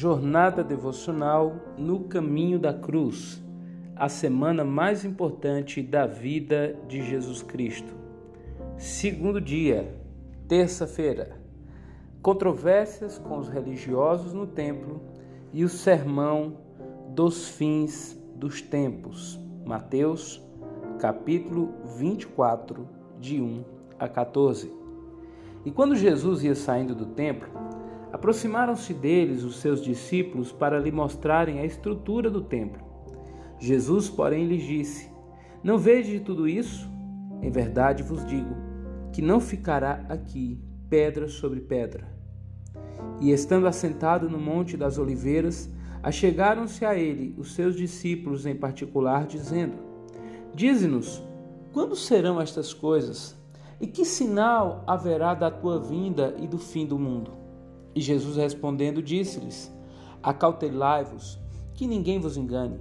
Jornada devocional no caminho da cruz, a semana mais importante da vida de Jesus Cristo. Segundo dia, terça-feira. Controvérsias com os religiosos no templo e o sermão dos fins dos tempos. Mateus, capítulo 24, de 1 a 14. E quando Jesus ia saindo do templo, Aproximaram-se deles os seus discípulos para lhe mostrarem a estrutura do templo. Jesus, porém, lhes disse: Não vejo tudo isso? Em verdade vos digo que não ficará aqui pedra sobre pedra. E estando assentado no Monte das Oliveiras, achegaram-se a ele os seus discípulos em particular, dizendo: Dize-nos, quando serão estas coisas? E que sinal haverá da tua vinda e do fim do mundo? E Jesus respondendo disse-lhes: Acautelai-vos, que ninguém vos engane,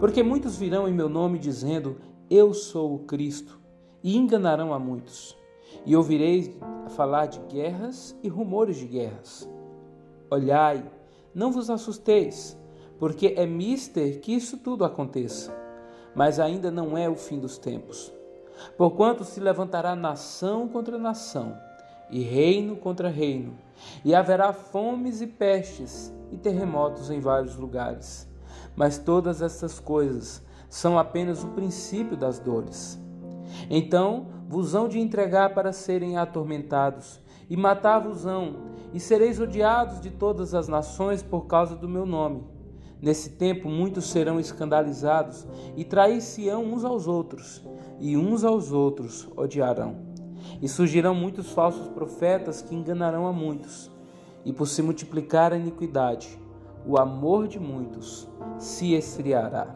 porque muitos virão em meu nome dizendo: Eu sou o Cristo, e enganarão a muitos. E ouvireis falar de guerras e rumores de guerras. Olhai, não vos assusteis, porque é mister que isso tudo aconteça. Mas ainda não é o fim dos tempos. Porquanto se levantará nação contra nação, e reino contra reino, e haverá fomes e pestes e terremotos em vários lugares. Mas todas essas coisas são apenas o princípio das dores. Então vos hão de entregar para serem atormentados, e matar-vos-ão, e sereis odiados de todas as nações por causa do meu nome. Nesse tempo muitos serão escandalizados e trair-se-ão uns aos outros, e uns aos outros odiarão. E surgirão muitos falsos profetas que enganarão a muitos. E por se multiplicar a iniquidade, o amor de muitos se esfriará.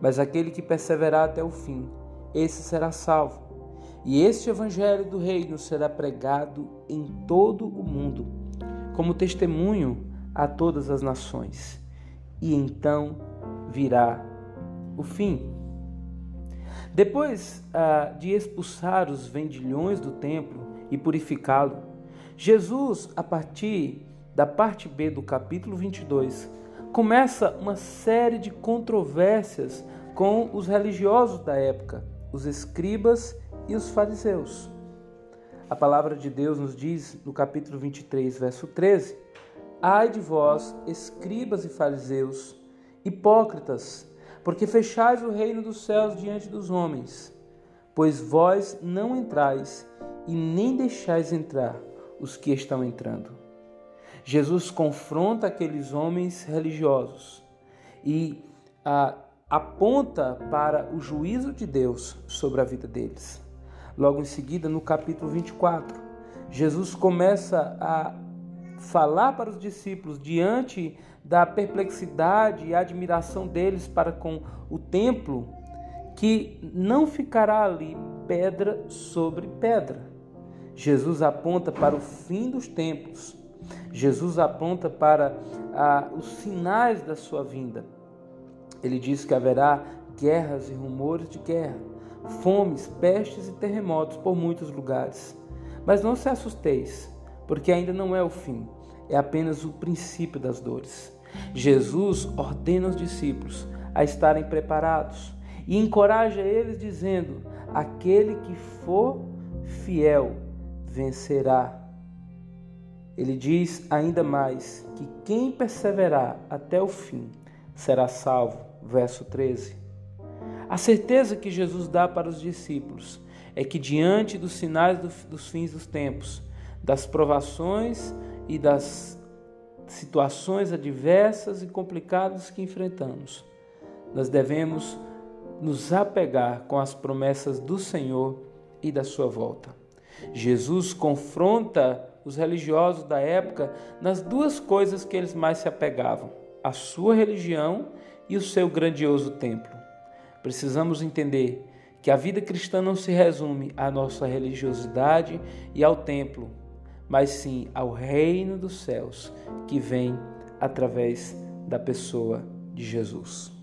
Mas aquele que perseverar até o fim, esse será salvo. E este evangelho do reino será pregado em todo o mundo, como testemunho a todas as nações. E então virá o fim. Depois ah, de expulsar os vendilhões do templo e purificá-lo, Jesus, a partir da parte B do capítulo 22, começa uma série de controvérsias com os religiosos da época, os escribas e os fariseus. A palavra de Deus nos diz no capítulo 23, verso 13: Ai de vós, escribas e fariseus, hipócritas, porque fechais o reino dos céus diante dos homens. Pois vós não entrais e nem deixais entrar os que estão entrando. Jesus confronta aqueles homens religiosos e a, aponta para o juízo de Deus sobre a vida deles. Logo em seguida, no capítulo 24, Jesus começa a falar para os discípulos diante da perplexidade e admiração deles para com o templo, que não ficará ali pedra sobre pedra. Jesus aponta para o fim dos tempos. Jesus aponta para ah, os sinais da sua vinda. Ele diz que haverá guerras e rumores de guerra, fomes, pestes e terremotos por muitos lugares. Mas não se assusteis, porque ainda não é o fim, é apenas o princípio das dores. Jesus ordena os discípulos a estarem preparados e encoraja eles dizendo: aquele que for fiel vencerá. Ele diz ainda mais que quem perseverar até o fim será salvo. Verso 13. A certeza que Jesus dá para os discípulos é que, diante dos sinais dos fins dos tempos, das provações e das situações adversas e complicadas que enfrentamos, nós devemos nos apegar com as promessas do Senhor e da sua volta. Jesus confronta os religiosos da época nas duas coisas que eles mais se apegavam: a sua religião e o seu grandioso templo. Precisamos entender que a vida cristã não se resume à nossa religiosidade e ao templo, mas sim ao reino dos céus que vem através da pessoa de Jesus.